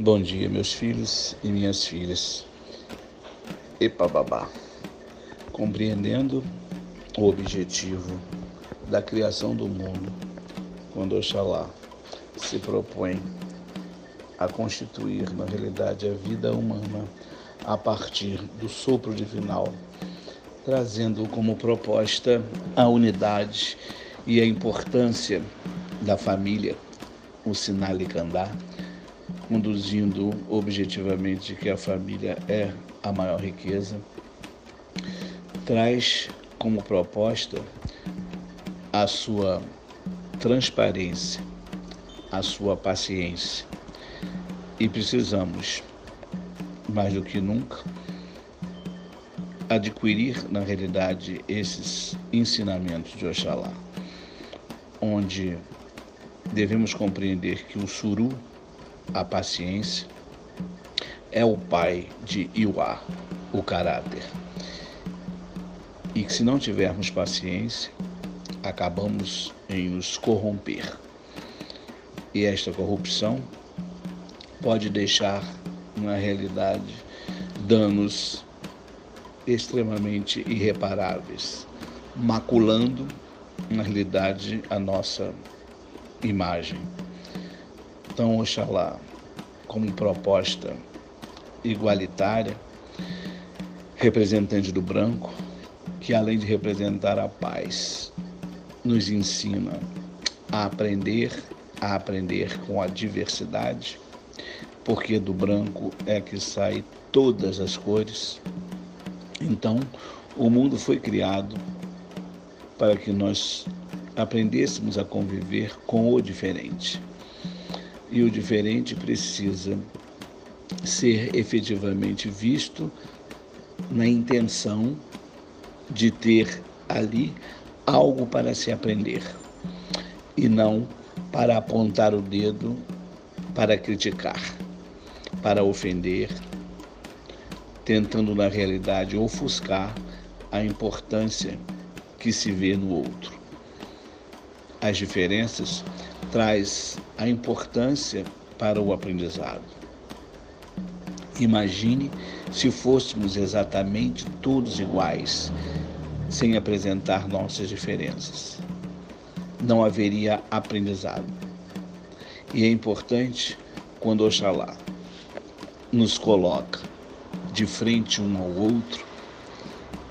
Bom dia, meus filhos e minhas filhas. Epa babá. Compreendendo o objetivo da criação do mundo, quando Oxalá se propõe a constituir na realidade a vida humana a partir do sopro divinal, trazendo como proposta a unidade e a importância da família, o sinal Kandá, conduzindo objetivamente que a família é a maior riqueza, traz como proposta a sua transparência, a sua paciência. E precisamos, mais do que nunca, adquirir na realidade esses ensinamentos de Oxalá, onde devemos compreender que o suru a paciência, é o pai de Iwa, o caráter. E que se não tivermos paciência, acabamos em nos corromper. E esta corrupção pode deixar, na realidade, danos extremamente irreparáveis, maculando, na realidade, a nossa imagem. Então, Oxalá, como proposta igualitária, representante do branco, que além de representar a paz, nos ensina a aprender, a aprender com a diversidade, porque do branco é que sai todas as cores. Então, o mundo foi criado para que nós aprendêssemos a conviver com o diferente e o diferente precisa ser efetivamente visto na intenção de ter ali algo para se aprender e não para apontar o dedo para criticar, para ofender, tentando na realidade ofuscar a importância que se vê no outro. As diferenças traz a importância para o aprendizado. Imagine se fôssemos exatamente todos iguais, sem apresentar nossas diferenças. Não haveria aprendizado. E é importante quando Oxalá nos coloca de frente um ao outro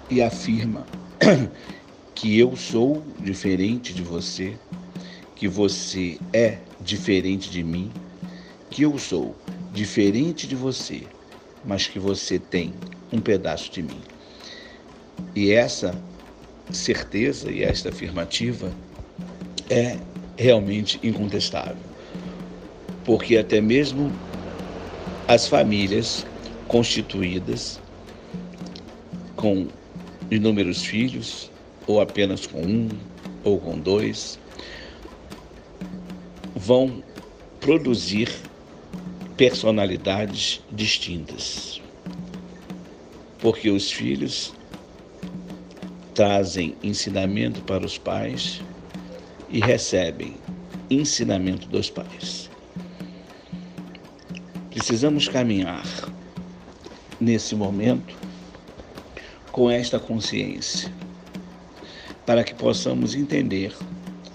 e afirma que eu sou diferente de você, que você é diferente de mim, que eu sou diferente de você, mas que você tem um pedaço de mim. E essa certeza e esta afirmativa é realmente incontestável. Porque até mesmo as famílias constituídas com inúmeros filhos, ou apenas com um, ou com dois, vão produzir personalidades distintas. Porque os filhos trazem ensinamento para os pais e recebem ensinamento dos pais. Precisamos caminhar nesse momento com esta consciência, para que possamos entender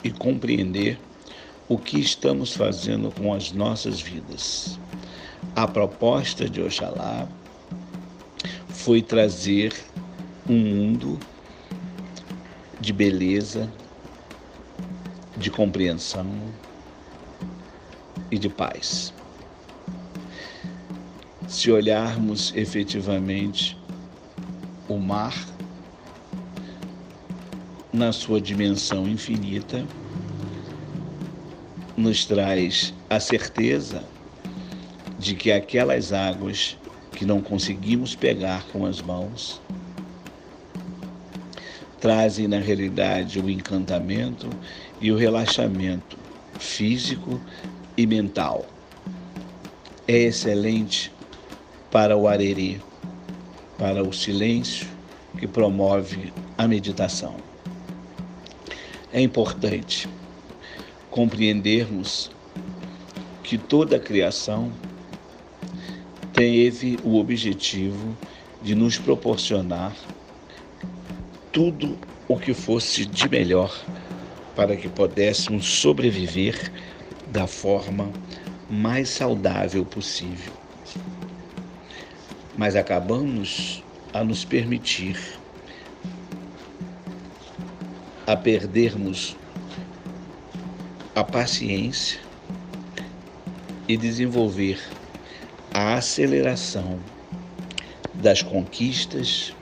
e compreender o que estamos fazendo com as nossas vidas. A proposta de Oxalá foi trazer um mundo de beleza, de compreensão e de paz. Se olharmos efetivamente o mar na sua dimensão infinita, nos traz a certeza de que aquelas águas que não conseguimos pegar com as mãos trazem na realidade o encantamento e o relaxamento físico e mental. É excelente para o arerê, para o silêncio que promove a meditação. É importante compreendermos que toda a criação teve o objetivo de nos proporcionar tudo o que fosse de melhor para que pudéssemos sobreviver da forma mais saudável possível. Mas acabamos a nos permitir a perdermos a paciência e desenvolver a aceleração das conquistas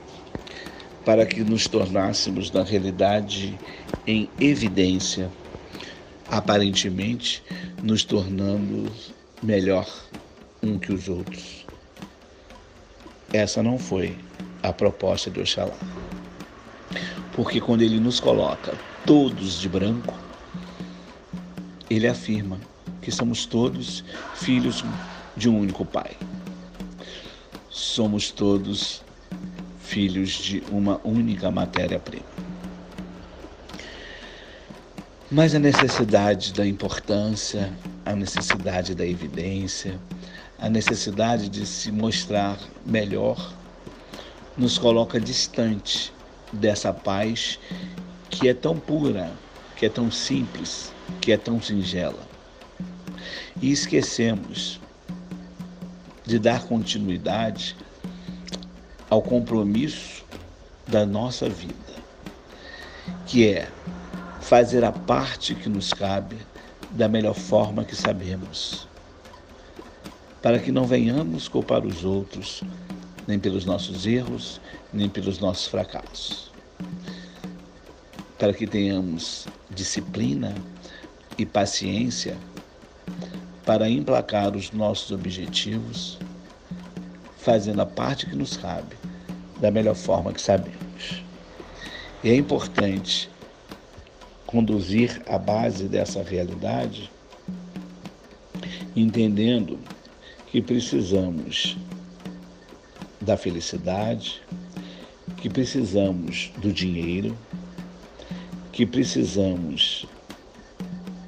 para que nos tornássemos, na realidade, em evidência, aparentemente nos tornando melhor um que os outros. Essa não foi a proposta de Oxalá. Porque quando ele nos coloca todos de branco, ele afirma que somos todos filhos de um único Pai. Somos todos filhos de uma única matéria-prima. Mas a necessidade da importância, a necessidade da evidência, a necessidade de se mostrar melhor, nos coloca distante dessa paz que é tão pura, que é tão simples, que é tão singela. E esquecemos de dar continuidade ao compromisso da nossa vida, que é fazer a parte que nos cabe da melhor forma que sabemos, para que não venhamos culpar os outros, nem pelos nossos erros, nem pelos nossos fracassos. Para que tenhamos disciplina e paciência para emplacar os nossos objetivos, fazendo a parte que nos cabe da melhor forma que sabemos. E é importante conduzir a base dessa realidade entendendo que precisamos da felicidade, que precisamos do dinheiro, que precisamos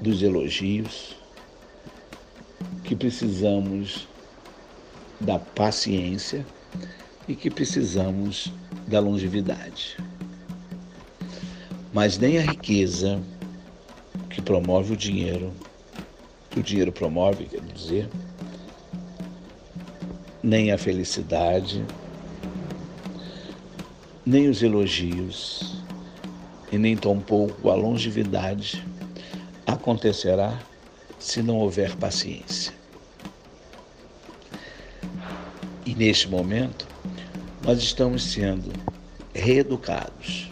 dos elogios, que precisamos da paciência e que precisamos da longevidade. Mas nem a riqueza que promove o dinheiro, que o dinheiro promove, quer dizer, nem a felicidade, nem os elogios, e nem tampouco a longevidade acontecerá se não houver paciência. E neste momento, nós estamos sendo reeducados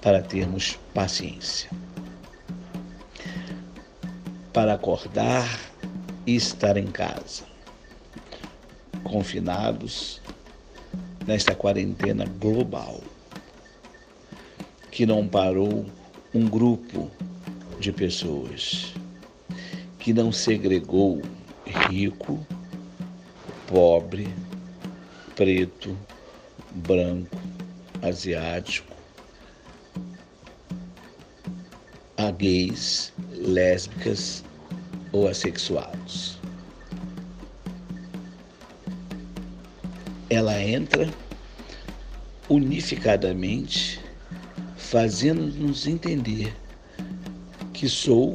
para termos paciência. Para acordar e estar em casa, confinados nesta quarentena global, que não parou um grupo de pessoas, que não segregou rico, pobre, preto, branco, asiático, a gays, lésbicas ou assexuados. Ela entra unificadamente, fazendo-nos entender que sou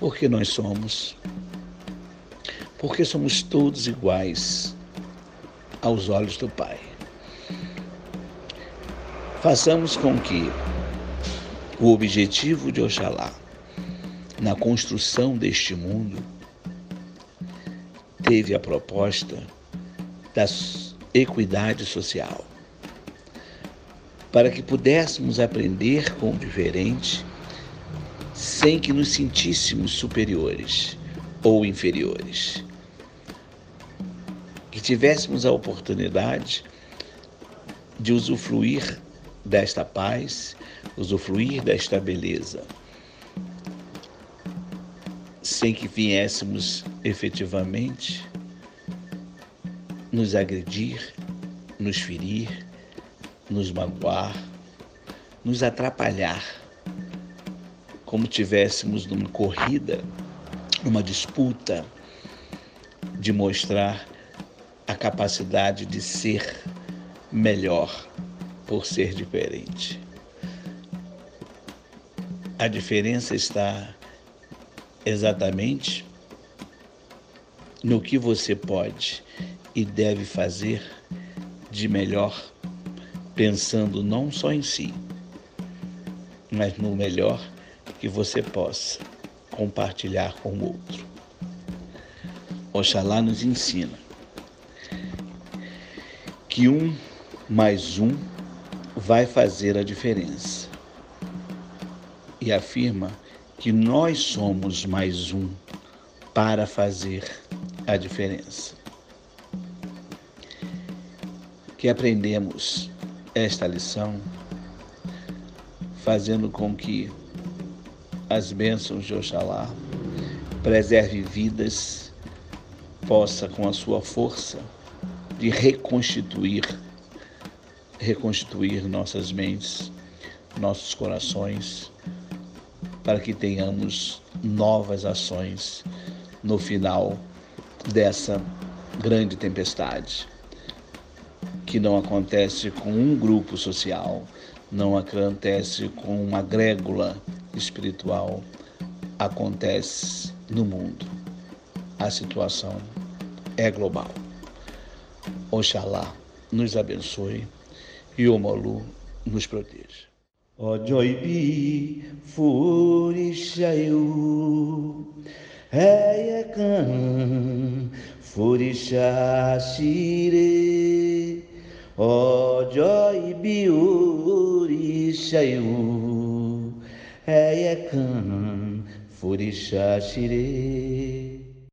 porque nós somos. Porque somos todos iguais aos olhos do Pai. Façamos com que o objetivo de Oxalá na construção deste mundo teve a proposta da equidade social, para que pudéssemos aprender com o diferente sem que nos sentíssemos superiores ou inferiores. Que tivéssemos a oportunidade de usufruir desta paz, usufruir desta beleza, sem que viéssemos efetivamente nos agredir, nos ferir, nos magoar, nos atrapalhar como tivéssemos numa corrida, numa disputa de mostrar a capacidade de ser melhor por ser diferente. A diferença está exatamente no que você pode e deve fazer de melhor, pensando não só em si, mas no melhor que você possa compartilhar com o outro. Oxalá nos ensina que um mais um vai fazer a diferença. E afirma que nós somos mais um para fazer a diferença. Que aprendemos esta lição fazendo com que as bênçãos de Oxalá. Preserve vidas, possa com a sua força de reconstituir reconstituir nossas mentes, nossos corações, para que tenhamos novas ações no final dessa grande tempestade, que não acontece com um grupo social, não acontece com uma grégula espiritual, acontece no mundo. A situação é global. Oxalá nos abençoe e o Molu nos proteja. Ọjọ́ ìbí foríṣàyò ẹyẹ kan foríṣà ṣíre ọjọ́ ìbí oríṣàyò